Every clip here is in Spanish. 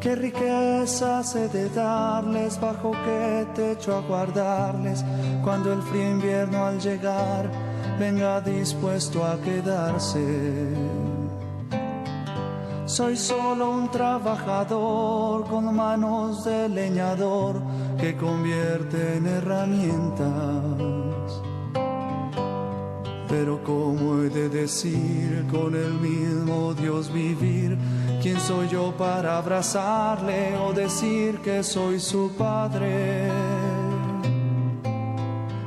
Qué riqueza he de darles, bajo qué techo aguardarles, cuando el frío invierno al llegar venga dispuesto a quedarse. Soy solo un trabajador con manos de leñador que convierte en herramientas. Pero ¿cómo he de decir con el mismo Dios vivir? ¿Quién soy yo para abrazarle o decir que soy su padre?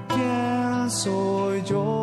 ¿Quién soy yo?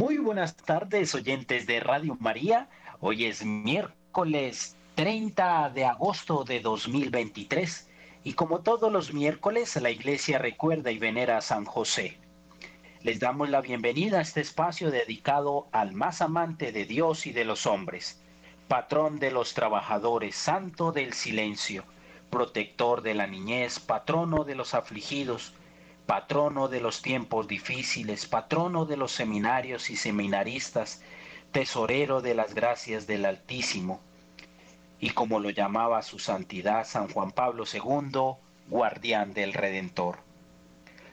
muy buenas tardes oyentes de Radio María. Hoy es miércoles 30 de agosto de 2023 y como todos los miércoles la iglesia recuerda y venera a San José. Les damos la bienvenida a este espacio dedicado al más amante de Dios y de los hombres, patrón de los trabajadores, santo del silencio, protector de la niñez, patrono de los afligidos, patrono de los tiempos difíciles, patrono de los seminarios y seminaristas, tesorero de las gracias del Altísimo, y como lo llamaba su santidad San Juan Pablo II, guardián del Redentor.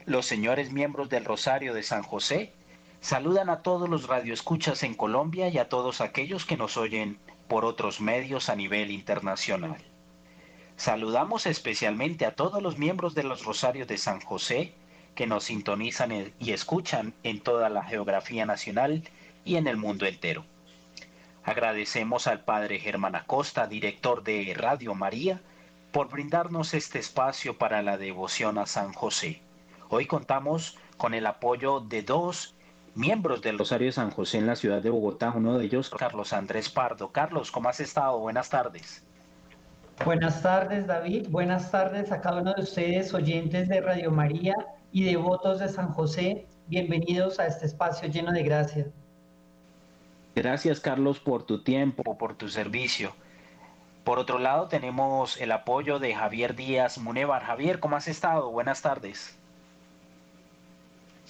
Los señores miembros del Rosario de San José saludan a todos los radioescuchas en Colombia y a todos aquellos que nos oyen por otros medios a nivel internacional. Saludamos especialmente a todos los miembros de los Rosarios de San José que nos sintonizan y escuchan en toda la geografía nacional y en el mundo entero. Agradecemos al Padre Germán Acosta, director de Radio María, por brindarnos este espacio para la devoción a San José. Hoy contamos con el apoyo de dos miembros del Rosario de San José en la ciudad de Bogotá, uno de ellos Carlos Andrés Pardo. Carlos, ¿cómo has estado? Buenas tardes. Buenas tardes, David. Buenas tardes a cada uno de ustedes, oyentes de Radio María y devotos de San José. Bienvenidos a este espacio lleno de gracia. Gracias Carlos por tu tiempo, por tu servicio. Por otro lado tenemos el apoyo de Javier Díaz Munevar. Javier, ¿cómo has estado? Buenas tardes.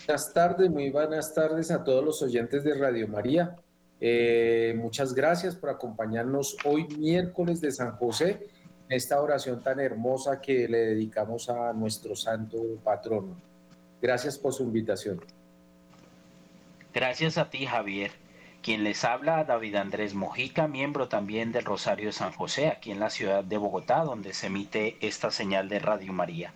Buenas tardes, muy buenas tardes a todos los oyentes de Radio María. Eh, muchas gracias por acompañarnos hoy miércoles de San José, esta oración tan hermosa que le dedicamos a nuestro santo patrono. Gracias por su invitación. Gracias a ti, Javier. Quien les habla, David Andrés Mojica, miembro también del Rosario de San José, aquí en la ciudad de Bogotá, donde se emite esta señal de Radio María.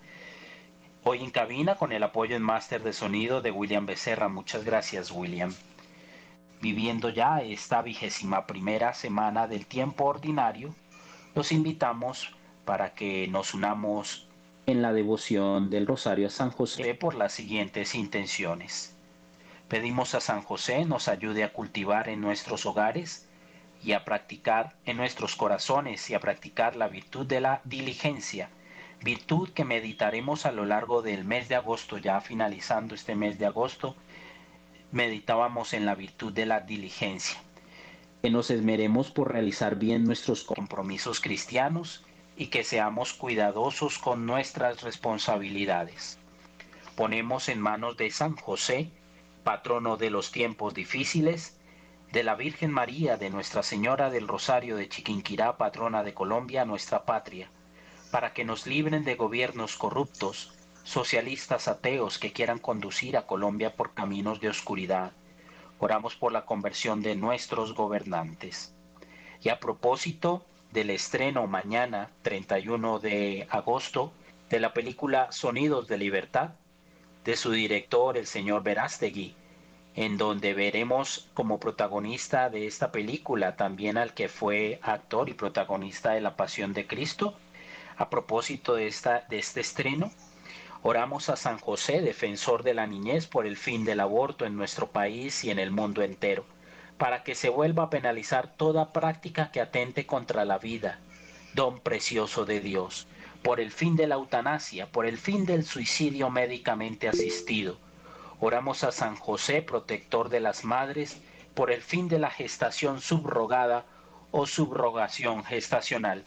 Hoy en cabina con el apoyo en máster de sonido de William Becerra. Muchas gracias, William. Viviendo ya esta vigésima primera semana del tiempo ordinario, los invitamos para que nos unamos en la devoción del Rosario a San José por las siguientes intenciones. Pedimos a San José nos ayude a cultivar en nuestros hogares y a practicar en nuestros corazones y a practicar la virtud de la diligencia, virtud que meditaremos a lo largo del mes de agosto, ya finalizando este mes de agosto, meditábamos en la virtud de la diligencia, que nos esmeremos por realizar bien nuestros compromisos cristianos y que seamos cuidadosos con nuestras responsabilidades. Ponemos en manos de San José, patrono de los tiempos difíciles, de la Virgen María, de Nuestra Señora del Rosario de Chiquinquirá, patrona de Colombia, nuestra patria, para que nos libren de gobiernos corruptos, socialistas ateos que quieran conducir a Colombia por caminos de oscuridad. Oramos por la conversión de nuestros gobernantes. Y a propósito del estreno mañana, 31 de agosto, de la película Sonidos de Libertad, de su director, el señor Verástegui, en donde veremos como protagonista de esta película también al que fue actor y protagonista de La Pasión de Cristo. A propósito de, esta, de este estreno, Oramos a San José, defensor de la niñez, por el fin del aborto en nuestro país y en el mundo entero, para que se vuelva a penalizar toda práctica que atente contra la vida, don precioso de Dios, por el fin de la eutanasia, por el fin del suicidio médicamente asistido. Oramos a San José, protector de las madres, por el fin de la gestación subrogada o subrogación gestacional.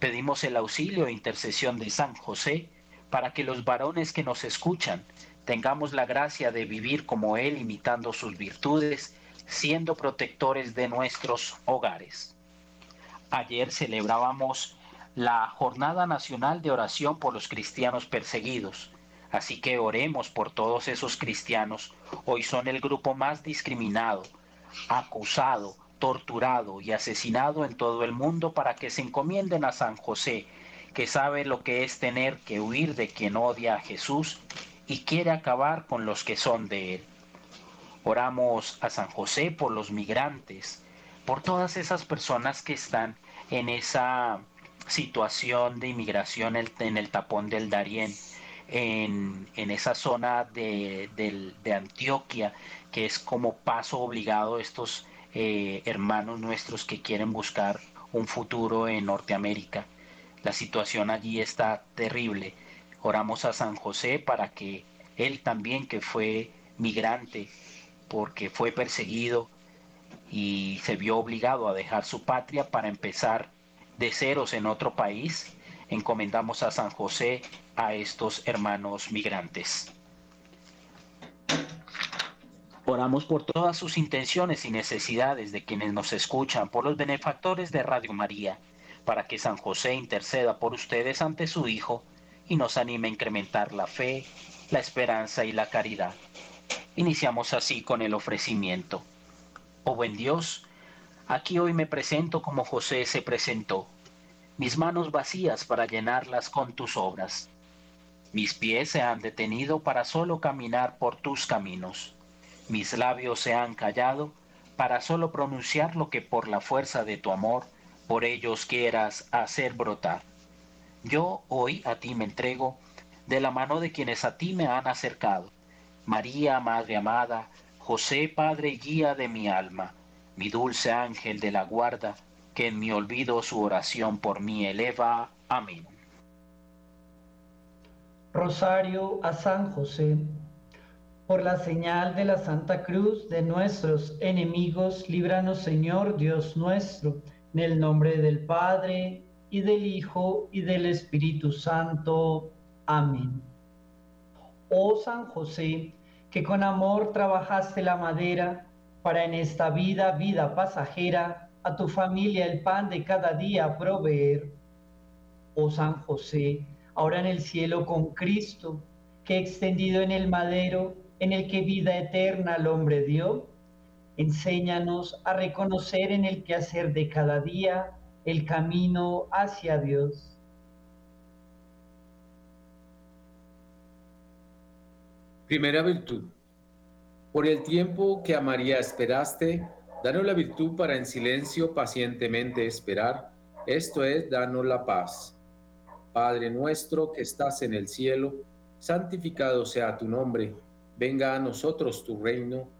Pedimos el auxilio e intercesión de San José, para que los varones que nos escuchan tengamos la gracia de vivir como Él, imitando sus virtudes, siendo protectores de nuestros hogares. Ayer celebrábamos la Jornada Nacional de Oración por los Cristianos Perseguidos, así que oremos por todos esos cristianos. Hoy son el grupo más discriminado, acusado, torturado y asesinado en todo el mundo para que se encomienden a San José, que sabe lo que es tener que huir de quien odia a Jesús y quiere acabar con los que son de él. Oramos a San José por los migrantes, por todas esas personas que están en esa situación de inmigración en el tapón del Darién, en, esa zona de, Antioquia, que es como paso obligado estos eh, hermanos nuestros que quieren buscar un futuro en Norteamérica. La situación allí está terrible. Oramos a San José para que él también, que fue migrante, porque fue perseguido y se vio obligado a dejar su patria para empezar de ceros en otro país, encomendamos a San José a estos hermanos migrantes. Oramos por todas sus intenciones y necesidades de quienes nos escuchan, por los benefactores de Radio María para que San José interceda por ustedes ante su Hijo y nos anime a incrementar la fe, la esperanza y la caridad. Iniciamos así con el ofrecimiento. Oh buen Dios, aquí hoy me presento como José se presentó, mis manos vacías para llenarlas con tus obras. Mis pies se han detenido para solo caminar por tus caminos. Mis labios se han callado para solo pronunciar lo que por la fuerza de tu amor por ellos quieras hacer brotar. Yo hoy a ti me entrego de la mano de quienes a ti me han acercado. María, Madre amada, José, Padre y guía de mi alma, mi dulce ángel de la guarda, que en mi olvido su oración por mí eleva. Amén. Rosario a San José. Por la señal de la Santa Cruz de nuestros enemigos, líbranos Señor Dios nuestro en el nombre del Padre, y del Hijo, y del Espíritu Santo. Amén. Oh San José, que con amor trabajaste la madera para en esta vida, vida pasajera, a tu familia el pan de cada día proveer. Oh San José, ahora en el cielo con Cristo, que extendido en el madero, en el que vida eterna al hombre dio, Enséñanos a reconocer en el quehacer de cada día el camino hacia Dios. Primera virtud. Por el tiempo que a María esperaste, danos la virtud para en silencio pacientemente esperar. Esto es, danos la paz. Padre nuestro que estás en el cielo, santificado sea tu nombre. Venga a nosotros tu reino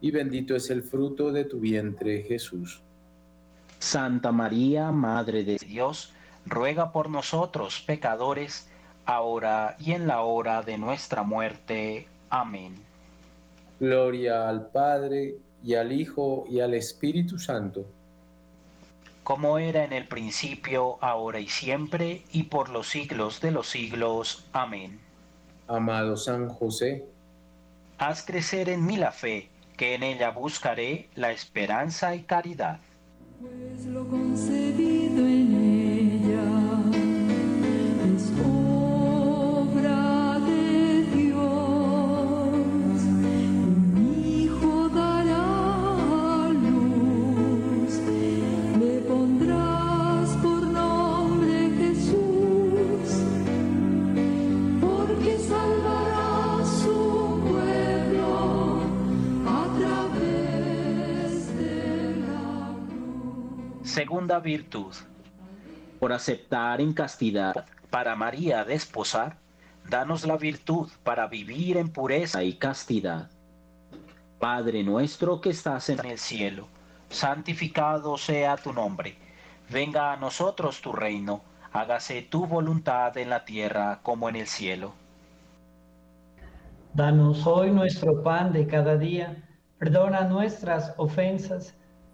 y bendito es el fruto de tu vientre, Jesús. Santa María, Madre de Dios, ruega por nosotros pecadores, ahora y en la hora de nuestra muerte. Amén. Gloria al Padre, y al Hijo, y al Espíritu Santo. Como era en el principio, ahora y siempre, y por los siglos de los siglos. Amén. Amado San José, haz crecer en mí la fe, que en ella buscaré la esperanza y caridad. Pues Segunda virtud. Por aceptar en castidad para María desposar, danos la virtud para vivir en pureza y castidad. Padre nuestro que estás en el cielo, santificado sea tu nombre. Venga a nosotros tu reino, hágase tu voluntad en la tierra como en el cielo. Danos hoy nuestro pan de cada día, perdona nuestras ofensas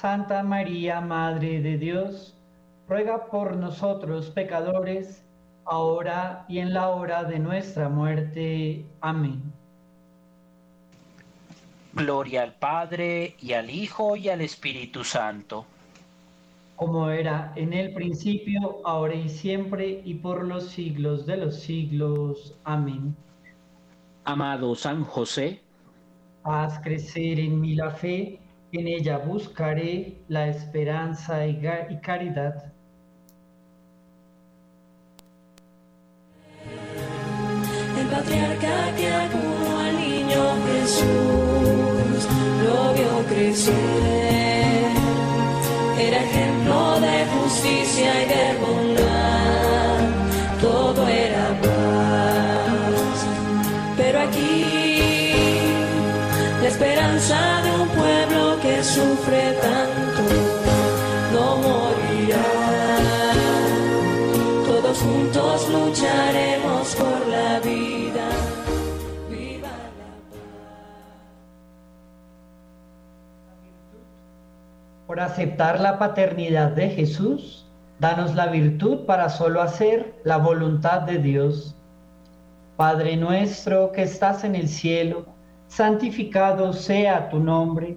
Santa María, Madre de Dios, ruega por nosotros pecadores, ahora y en la hora de nuestra muerte. Amén. Gloria al Padre, y al Hijo, y al Espíritu Santo. Como era en el principio, ahora y siempre, y por los siglos de los siglos. Amén. Amado San José, haz crecer en mí la fe en ella buscaré la esperanza y, y caridad. El patriarca que acudió al niño Jesús lo vio crecer. Era ejemplo de justicia y de bondad. Todo era paz. Pero aquí la esperanza de un pueblo sufre tanto, no morirá. Todos juntos lucharemos por la vida. Viva la Por aceptar la paternidad de Jesús, danos la virtud para solo hacer la voluntad de Dios. Padre nuestro que estás en el cielo, santificado sea tu nombre,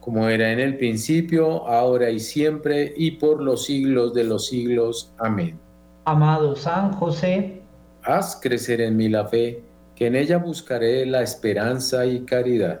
Como era en el principio, ahora y siempre, y por los siglos de los siglos. Amén. amado San José, Haz crecer en mí la fe, que en ella buscaré la esperanza y caridad.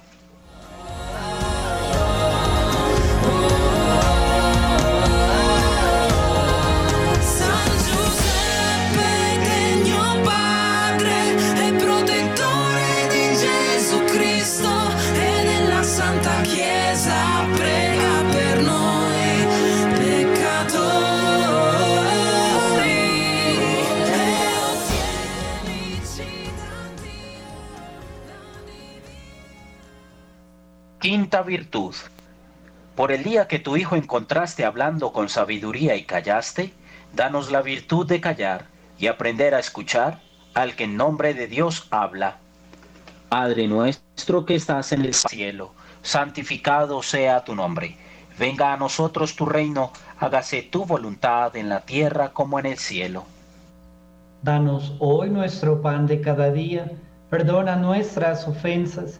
Quinta virtud. Por el día que tu Hijo encontraste hablando con sabiduría y callaste, danos la virtud de callar y aprender a escuchar al que en nombre de Dios habla. Padre nuestro que estás en el cielo, santificado sea tu nombre. Venga a nosotros tu reino, hágase tu voluntad en la tierra como en el cielo. Danos hoy nuestro pan de cada día, perdona nuestras ofensas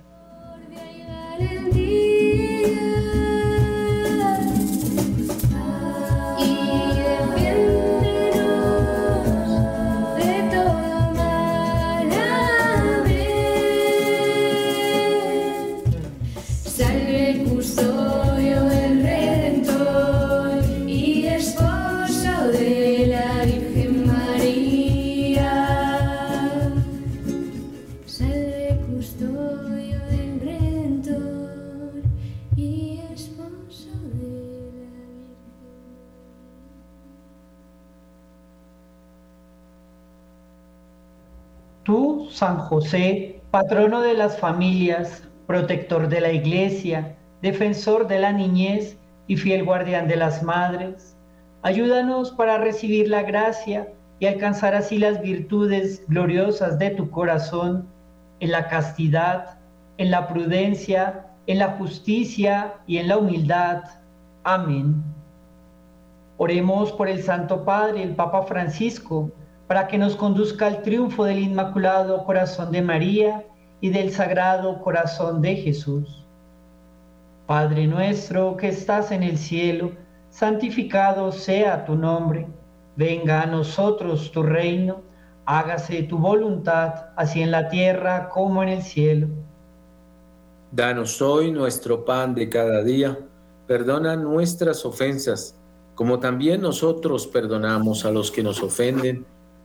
San José, patrono de las familias, protector de la iglesia, defensor de la niñez y fiel guardián de las madres, ayúdanos para recibir la gracia y alcanzar así las virtudes gloriosas de tu corazón en la castidad, en la prudencia, en la justicia y en la humildad. Amén. Oremos por el Santo Padre, el Papa Francisco, para que nos conduzca al triunfo del Inmaculado Corazón de María y del Sagrado Corazón de Jesús. Padre nuestro que estás en el cielo, santificado sea tu nombre, venga a nosotros tu reino, hágase tu voluntad, así en la tierra como en el cielo. Danos hoy nuestro pan de cada día, perdona nuestras ofensas, como también nosotros perdonamos a los que nos ofenden,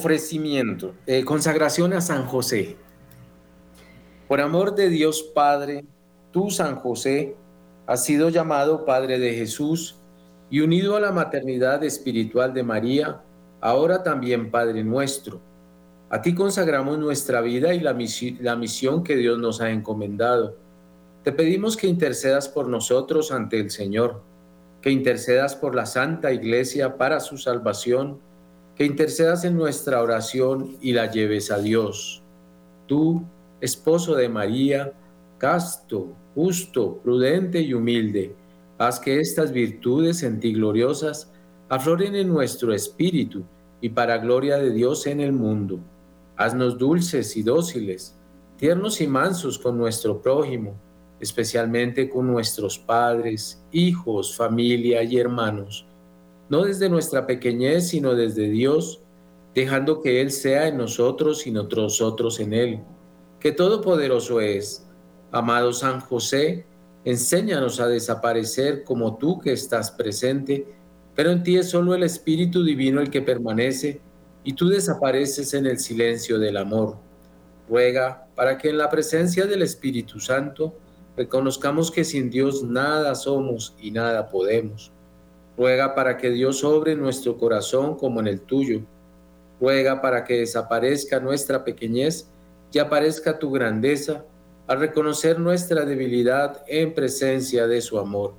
Ofrecimiento, eh, consagración a San José. Por amor de Dios Padre, tú San José has sido llamado Padre de Jesús y unido a la maternidad espiritual de María, ahora también Padre nuestro. A ti consagramos nuestra vida y la, la misión que Dios nos ha encomendado. Te pedimos que intercedas por nosotros ante el Señor, que intercedas por la Santa Iglesia para su salvación que intercedas en nuestra oración y la lleves a Dios. Tú, esposo de María, casto, justo, prudente y humilde, haz que estas virtudes en ti gloriosas afloren en nuestro espíritu y para gloria de Dios en el mundo. Haznos dulces y dóciles, tiernos y mansos con nuestro prójimo, especialmente con nuestros padres, hijos, familia y hermanos no desde nuestra pequeñez, sino desde Dios, dejando que Él sea en nosotros y nosotros en Él, que todopoderoso es. Amado San José, enséñanos a desaparecer como tú que estás presente, pero en ti es solo el Espíritu Divino el que permanece y tú desapareces en el silencio del amor. Ruega para que en la presencia del Espíritu Santo reconozcamos que sin Dios nada somos y nada podemos Ruega para que Dios obre nuestro corazón como en el tuyo. Ruega para que desaparezca nuestra pequeñez y aparezca tu grandeza al reconocer nuestra debilidad en presencia de su amor.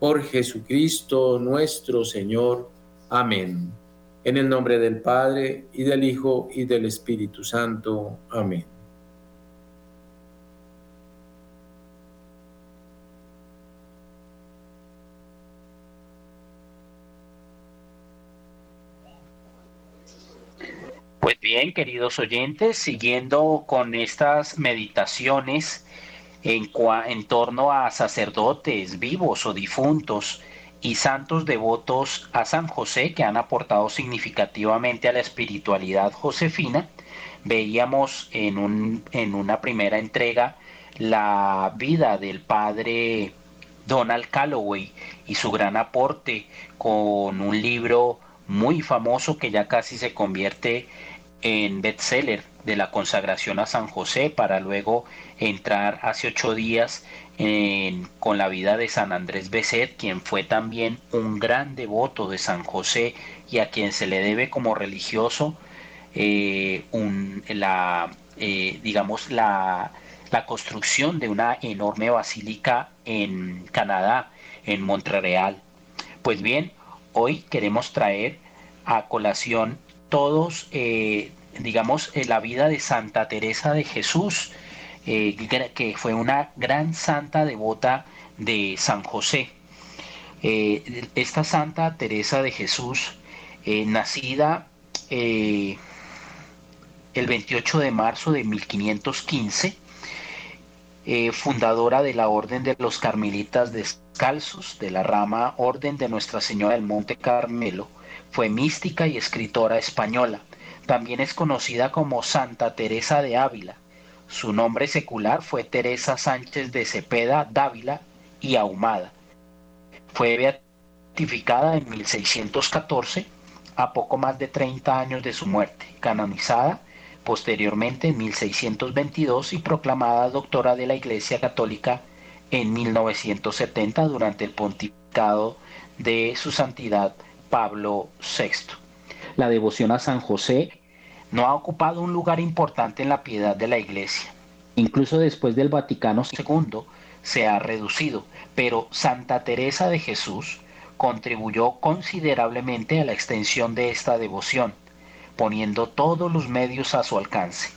Por Jesucristo nuestro Señor. Amén. En el nombre del Padre, y del Hijo, y del Espíritu Santo. Amén. Pues bien, queridos oyentes, siguiendo con estas meditaciones en, en, torno a sacerdotes vivos o difuntos y santos devotos a San José que han aportado significativamente a la espiritualidad josefina, veíamos en, en una primera entrega la vida del padre Donald Calloway y su gran aporte con un libro muy famoso que ya casi se convierte en bestseller de la consagración a San José para luego entrar hace ocho días con la vida de San Andrés Beset, quien fue también un gran devoto de San José y a quien se le debe como religioso eh, la, eh, digamos, la, la construcción de una enorme basílica en Canadá, en Montreal. Pues bien, hoy queremos traer a colación todos, eh, digamos, la vida de Santa Teresa de Jesús, eh, que fue una gran santa devota de San José. Eh, esta Santa Teresa de Jesús, eh, nacida el 28 de marzo de 1515, fundadora de la Orden de los Carmelitas Descalzos, de la rama Orden de Nuestra Señora del Monte Carmelo, fue mística y escritora española. También es conocida como Santa Teresa de Ávila su nombre secular fue Teresa Sánchez de Cepeda Dávila y Ahumada. Fue beatificada en 1614, a poco más de 30 años de su muerte, canonizada posteriormente en 1622 y proclamada doctora de la Iglesia Católica en 1970 durante el pontificado de su santidad Pablo VI. La devoción a San José no ha ocupado un lugar importante en la piedad de la Iglesia. Incluso después del Vaticano II se ha reducido, pero Santa Teresa de Jesús contribuyó considerablemente a la extensión de esta devoción, poniendo todos los medios a su alcance.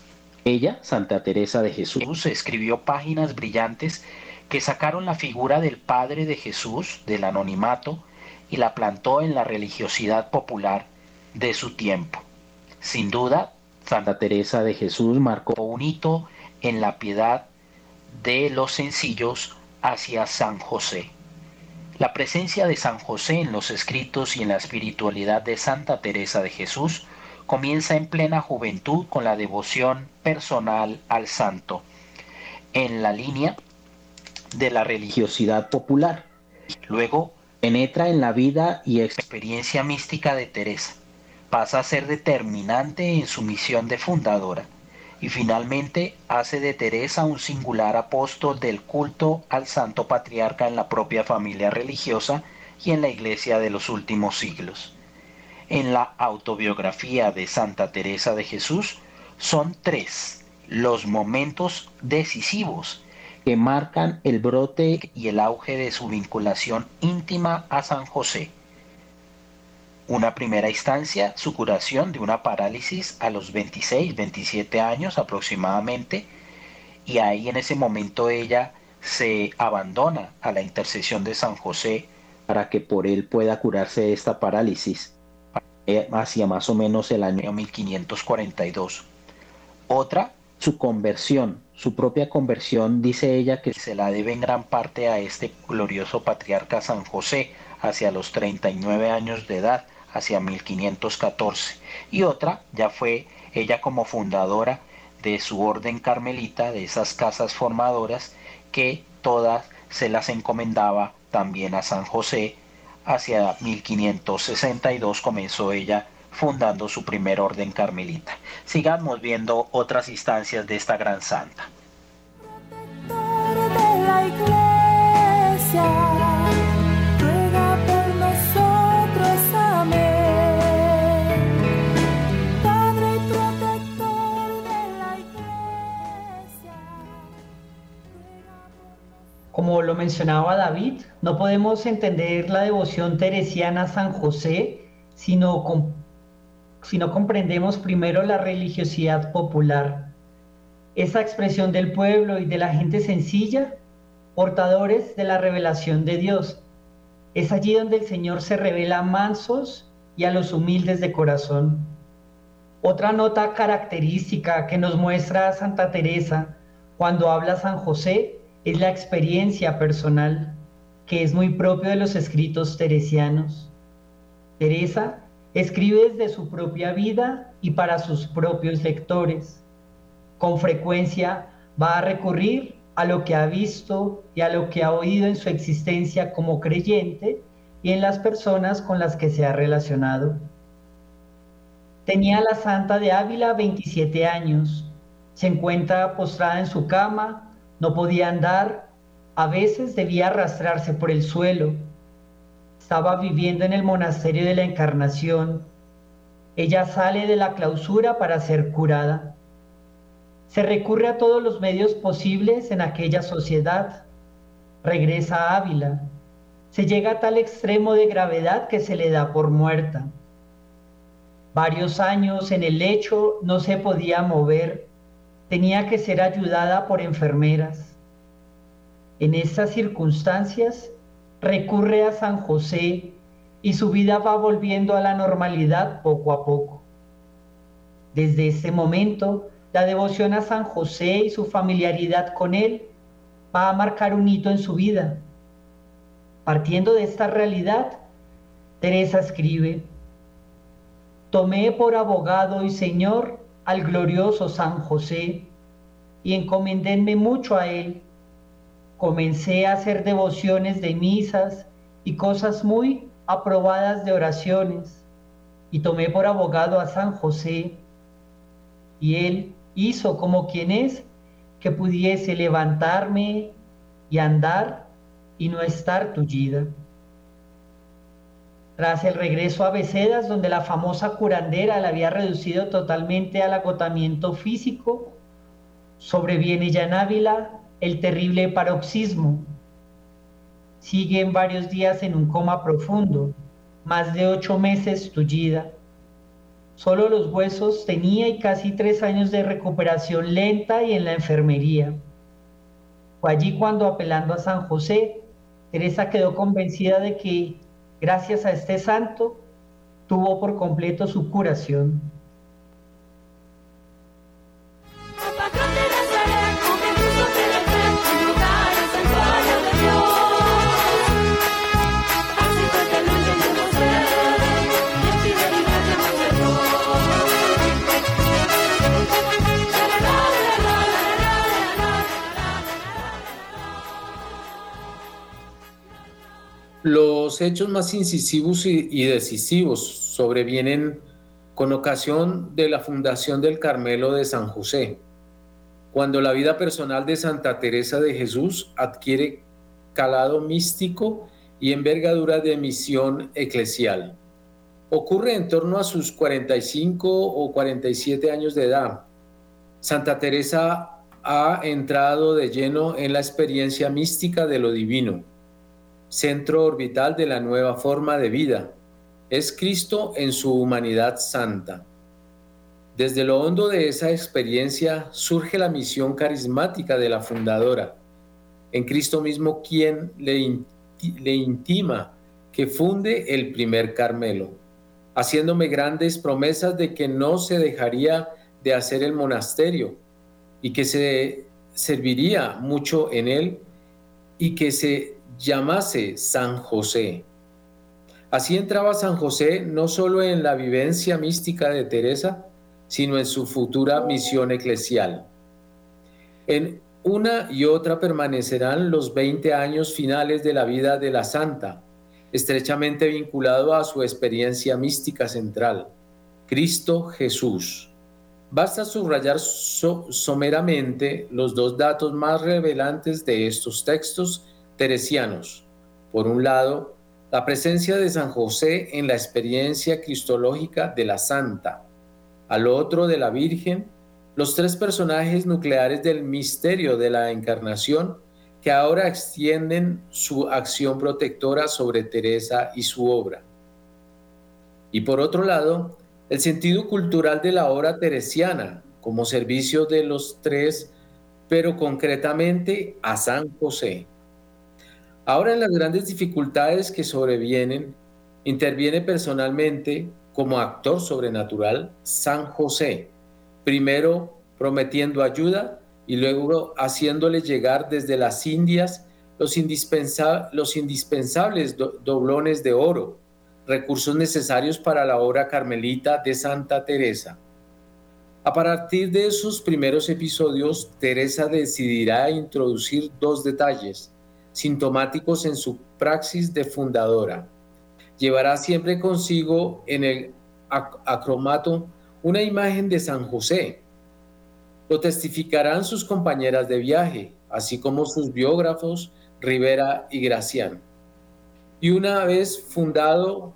Ella, Santa Teresa de Jesús, escribió páginas brillantes que sacaron la figura del Padre de Jesús del anonimato y la plantó en la religiosidad popular de su tiempo. Sin duda, Santa Teresa de Jesús marcó un hito en la piedad de los sencillos hacia San José. La presencia de San José en los escritos y en la espiritualidad de Santa Teresa de Jesús comienza en plena juventud con la devoción personal al santo, en la línea de la religiosidad popular. Luego penetra en la vida y experiencia mística de Teresa pasa a ser determinante en su misión de fundadora y finalmente hace de Teresa un singular apóstol del culto al santo patriarca en la propia familia religiosa y en la iglesia de los últimos siglos. En la autobiografía de Santa Teresa de Jesús son tres los momentos decisivos que marcan el brote y el auge de su vinculación íntima a San José una primera instancia, su curación de una parálisis a los 26, 27 años aproximadamente, y ahí en ese momento ella se abandona a la intercesión de San José para que por él pueda curarse de esta parálisis hacia más o menos el año 1542. Otra, su conversión, su propia conversión, dice ella que se la debe en gran parte a este glorioso patriarca San José hacia los 39 años de edad, hacia 1514 y otra ya fue ella como fundadora de su orden carmelita, de esas casas formadoras que todas se las encomendaba también a San José. Hacia 1562 comenzó ella fundando su primer orden carmelita. Sigamos viendo otras instancias de esta gran santa. Como lo mencionaba David, no podemos entender la devoción teresiana a San José si no, comprendemos primero la religiosidad popular, esa expresión del pueblo y de la gente sencilla, portadores de la revelación de Dios. Es allí donde el Señor se revela a mansos y a los humildes de corazón. Otra nota característica que nos muestra Santa Teresa cuando habla San José es la experiencia personal que es muy propio de los escritos teresianos. Teresa escribe desde su propia vida y para sus propios lectores. Con frecuencia va a recurrir a lo que ha visto y a lo que ha oído en su existencia como creyente y en las personas con las que se ha relacionado. Tenía la Santa de Ávila 27 años. Se encuentra postrada en su cama, no podía andar, a veces debía arrastrarse por el suelo. Estaba viviendo en el monasterio de la Encarnación. Ella sale de la clausura para ser curada. Se recurre a todos los medios posibles en aquella sociedad. Regresa a Ávila. Se llega a tal extremo de gravedad que se le da por muerta. Varios años en el lecho no se podía mover. Tenía que ser ayudada por enfermeras. En estas circunstancias recurre a San José y su vida va volviendo a la normalidad poco a poco. Desde ese momento, la devoción a San José y su familiaridad con él va a marcar un hito en su vida. Partiendo de esta realidad, Teresa escribe, Tomé por abogado y Señor al glorioso San José y encomendéme mucho a él. Comencé a hacer devociones de misas y cosas muy aprobadas de oraciones y tomé por abogado a San José y él hizo como quien es, que pudiese levantarme y andar y no estar tullida. Tras el regreso a Becedas, donde la famosa curandera la había reducido totalmente al agotamiento físico, sobreviene ya en Ávila el terrible paroxismo. Sigue en varios días en un coma profundo, más de ocho meses tullida. Solo los huesos tenía y casi tres años de recuperación lenta y en la enfermería. Fue allí cuando, apelando a San José, Teresa quedó convencida de que, gracias a este santo, tuvo por completo su curación. Los hechos más incisivos y, decisivos sobrevienen con ocasión de la fundación del Carmelo de San José, cuando la vida personal de Santa Teresa de Jesús adquiere calado místico y envergadura de misión eclesial. Ocurre en torno a sus 45 o 47 años de edad. Santa Teresa ha entrado de lleno en la experiencia mística de lo divino centro orbital de la nueva forma de vida. Es Cristo en su humanidad santa. Desde lo hondo de esa experiencia surge la misión carismática de la fundadora. En Cristo mismo quien le, le intima que funde el primer Carmelo, haciéndome grandes promesas de que no se dejaría de hacer el monasterio y que se serviría mucho en él y que se llamase San José. Así entraba San José no solo en la vivencia mística de Teresa, sino en su futura misión eclesial. En una y otra permanecerán los 20 años finales de la vida de la santa, estrechamente vinculado a su experiencia mística central, Cristo Jesús. Basta subrayar someramente los dos datos más revelantes de estos textos teresianos. Por un lado, la presencia de San José en la experiencia cristológica de la Santa. Al otro, de la Virgen, los tres personajes nucleares del misterio de la Encarnación que ahora extienden su acción protectora sobre Teresa y su obra. Y por otro lado, el sentido cultural de la obra teresiana como servicio de los tres, pero concretamente a San José. Ahora en las grandes dificultades que sobrevienen, interviene personalmente como actor sobrenatural San José, primero prometiendo ayuda y luego haciéndole llegar desde las Indias los, indispensables doblones de oro, recursos necesarios para la obra carmelita de Santa Teresa. A partir de esos primeros episodios, Teresa decidirá introducir dos detalles sintomáticos en su praxis de fundadora. Llevará siempre consigo en el acromato una imagen de San José. Lo testificarán sus compañeras de viaje, así como sus biógrafos Rivera y Gracián. Y una vez fundado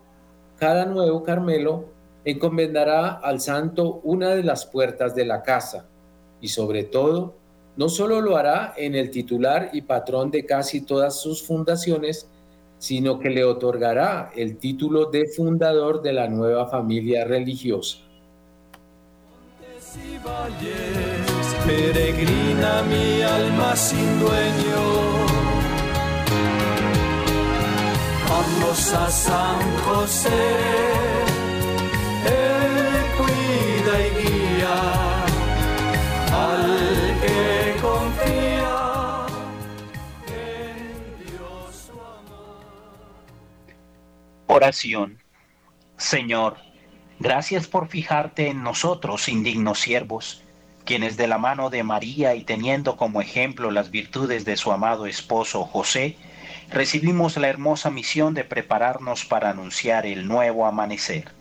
cada nuevo Carmelo, encomendará al santo una de las puertas de la casa y sobre todo, no solo lo hará en el titular y patrón de casi todas sus fundaciones, sino que le otorgará el título de fundador de la nueva familia religiosa. peregrina mi alma sin dueño. Vamos a San José Oración. Señor, gracias por fijarte en nosotros, indignos siervos, quienes de la mano de María y teniendo como ejemplo las virtudes de su amado esposo José, recibimos la hermosa misión de prepararnos para anunciar el nuevo amanecer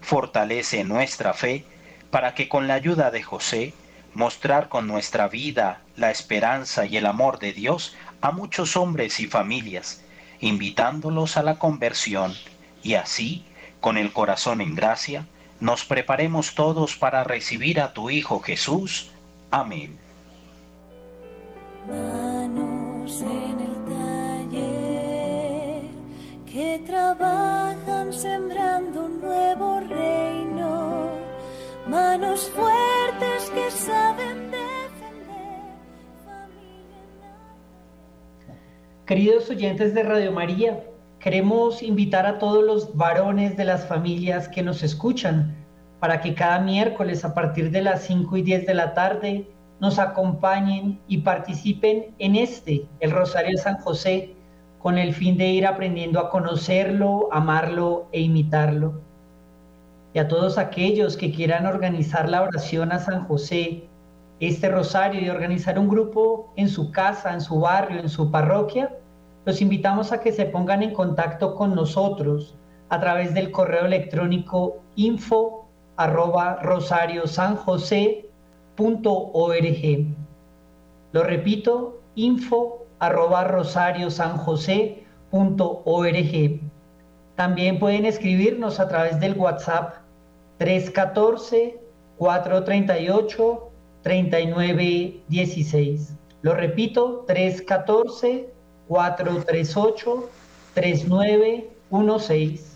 fortalece nuestra fe para que con la ayuda de José mostrar con nuestra vida la esperanza y el amor de Dios a muchos hombres y familias, invitándolos a la conversión y así, con el corazón en gracia, nos preparemos todos para recibir a tu Hijo Jesús. Amén. En el taller que trabajan Queridos oyentes de Radio María, queremos invitar a todos los varones de las familias que nos escuchan para que cada miércoles a partir de las 5 y 10 de la tarde nos acompañen y participen en este, el Rosario de San José, con el fin de ir aprendiendo a conocerlo, amarlo e imitarlo. Y a todos aquellos que quieran organizar la oración a San José, este rosario y organizar un grupo en su casa, en su barrio, en su parroquia, los invitamos a que se pongan en contacto con nosotros a través del correo electrónico info arroba Lo repito, info arroba rosariosanjose.org. También pueden escribirnos a través del WhatsApp 314-438-3916. Lo repito, 314-438-3916.